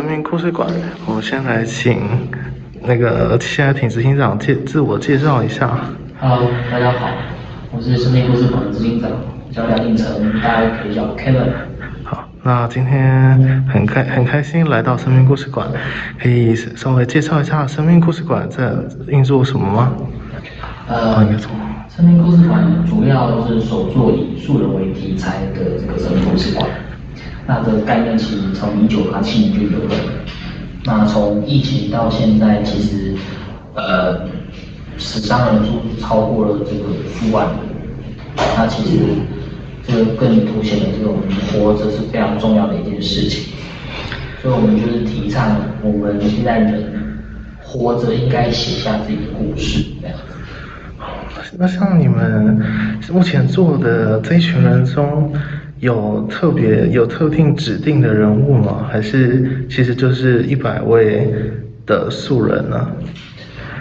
生命故事馆。我们先来请那个现在挺执行长介自我介绍一下。Hello，大家好，我是生命故事馆的执行长，叫梁应成，大家可以叫我 Kevin。好，那今天很开很开心来到生命故事馆，可以稍微介绍一下生命故事馆在运作什么吗？呃，生命故事馆主要是首做以素人为题材的这个生命故事馆。那这个概念其实从一九八七年就有了。那从疫情到现在，其实呃，死伤人数超过了这个数万。那其实这个更凸显了这种活着是非常重要的一件事情。所以我们就是提倡我们现在人活着应该写下自己的故事这样。那像你们目前做的这一群人中，有特别有特定指定的人物吗？还是其实就是一百位的素人呢？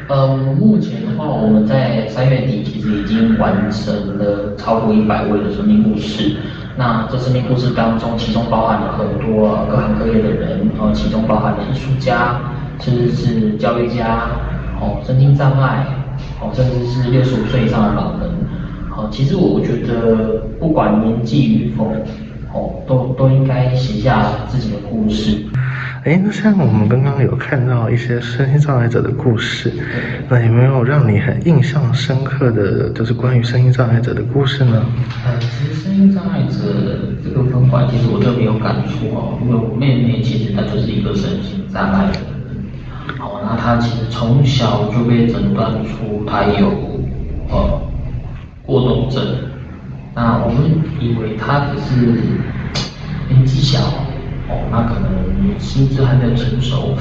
呃，目前的话，我们在三月底其实已经完成了超过一百位的生命故事。那这生命故事当中，其中包含了很多各行各业的人，呃，其中包含了艺术家，甚至是教育家，哦，身心障碍。哦，甚至是六十五岁以上的老人，好，其实我觉得不管年纪与否，哦，都都应该写下自己的故事。哎，那像我们刚刚有看到一些身心障碍者的故事，那有没有让你很印象深刻的就是关于身心障碍者的故事呢？呃，其实身心障碍者这个分块，其实我特别有感触哦，因为我妹妹其实她就是一个身心障碍的。好，那她其实从小就被诊断出她有呃过动症，那我们以为他只是年纪小，哦，那可能心智还没有成熟，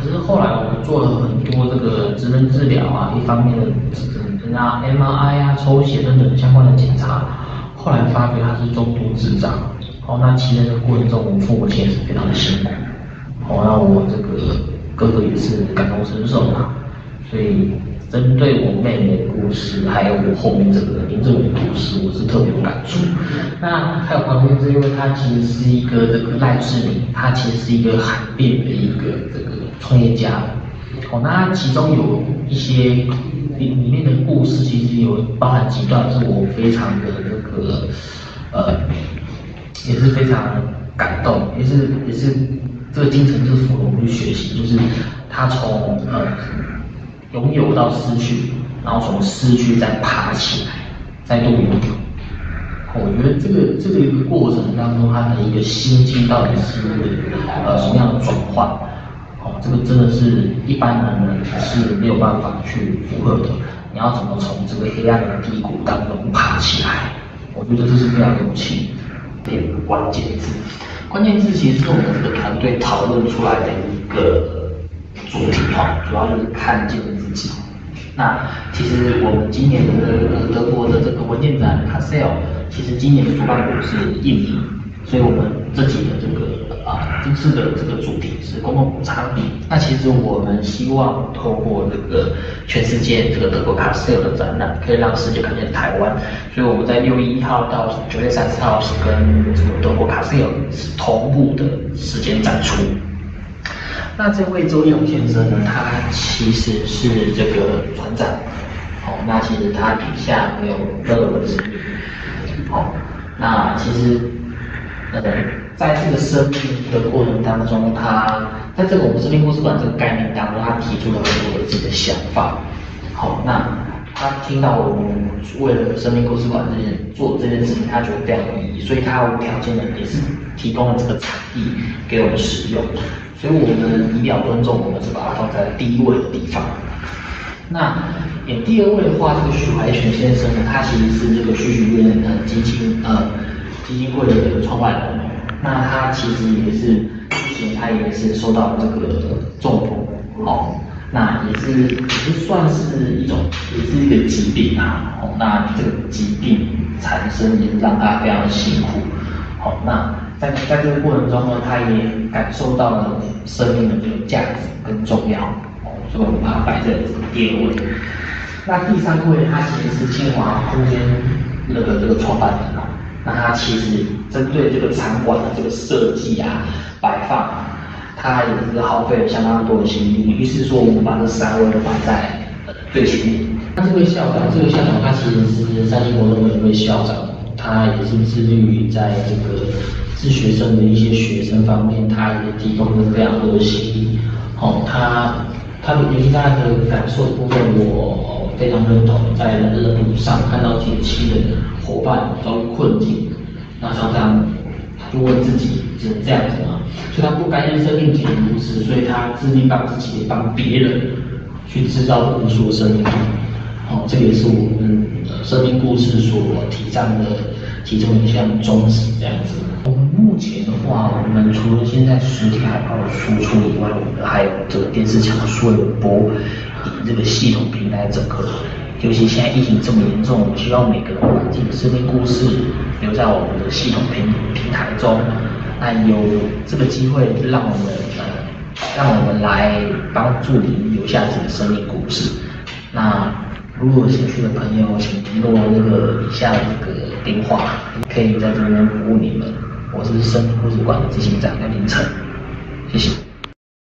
可是后来我们做了很多这个职能治疗啊，一方面的人啊 MRI 啊、抽血等等相关的检查，后来发觉他是重度智障，哦，那其实这个过程中，我们父母亲也是非常的辛苦，哦，那我这个。哥哥也是感同身受嘛，所以针对我妹妹的故事，还有我后面这个林志伟的故事，我是特别有感触。那还有旁边是因为他其实是一个这个赖志明，他其实是一个海边的一个这个创业家。哦，那其中有一些里里面的故事，其实有包含几段是我非常的这个呃，也是非常感动，也是也是。这个精神就是符合我们去学习，就是他从呃拥有到失去，然后从失去再爬起来，再度拥有。我觉得这个这个一个过程当中，他的一个心境到底是呃什么样的转换？哦，这个真的是一般人是没有办法去符合的。你要怎么从这个黑暗的低谷当中爬起来？我觉得这是非常有趣的一个关键字。关键字其实是我们这个团队讨论出来的一个主题哈，主要就是看见自己。那其实我们今年的德国的这个文件展 c a s e l 其实今年的主办国是印尼，所以我们这几的这个啊这次的这个主题是公共补偿。那其实我们希望透过这个全世界这个德国 c a s e l 的展览，可以让世界看见台湾。所以我们在六月一号到九月三十号是跟这个德国 c a s e l 是同步的时间展出。那这位周勇先生呢，他其实是这个船长，哦，那其实他底下没有任何的生命，哦，那其实，呃，在这个生命的过程当中，他在这个我们生命故事馆这个概念当中，他提出了很多自己的想法，好，那他听到我们为了生命故事馆这件做这件事情，他觉得非常有意义，所以他无条件的也是提供了这个场地给我们使用。所以我们以表尊重，我们是把它放在第一位的地方。那演第二位的话，这个许怀全先生呢，他其实是这个许许愿呃基金呃基金会的这个创办人。那他其实也是之前他也是受到这个中风，哦，那也是也是算是一种也是一个疾病啊，哦，那这个疾病产生也让他非常的辛苦，好，那。在在这个过程中呢，他也感受到了生命的这个价值跟重要，哦，所以我们把它摆在第二位。那第三位，他其实是清华空间那个这个创办人啊，那他其实针对这个场馆的这个设计啊、摆放，他也是耗费了相当多的心力。于是说，我们把这三位都摆在最前面。那这位校长，这位校长他其实是三星国中的一位校长，他也是致力于在这个自学生的一些学生方面，他也提供了非常多的心力。哦，他他的尤其他的感受部分，我非常认同。在人生的路上看到近期的伙伴遭遇困境，那常常问自己，只能这样子吗？所以他不甘愿生命仅如此，所以他致力帮自己，帮别人去制造无数生命。哦，这也是我们生命故事所提倡的其中一项宗旨，这样子。我们目前的话，我们除了现在实体海报输出以外，我们还有这个电视墙的数位播，以这个系统平台整合。尤其现在疫情这么严重，我们希望每个人把自己的生命故事留在我们的系统平平台中。那有这个机会，让我们呃，让我们来帮助你留下自己的生命故事。那如果有兴趣的朋友，请联络那个以下的这个电话，可以在这边服务你们。我是生命故事馆的执行长林晨，谢谢。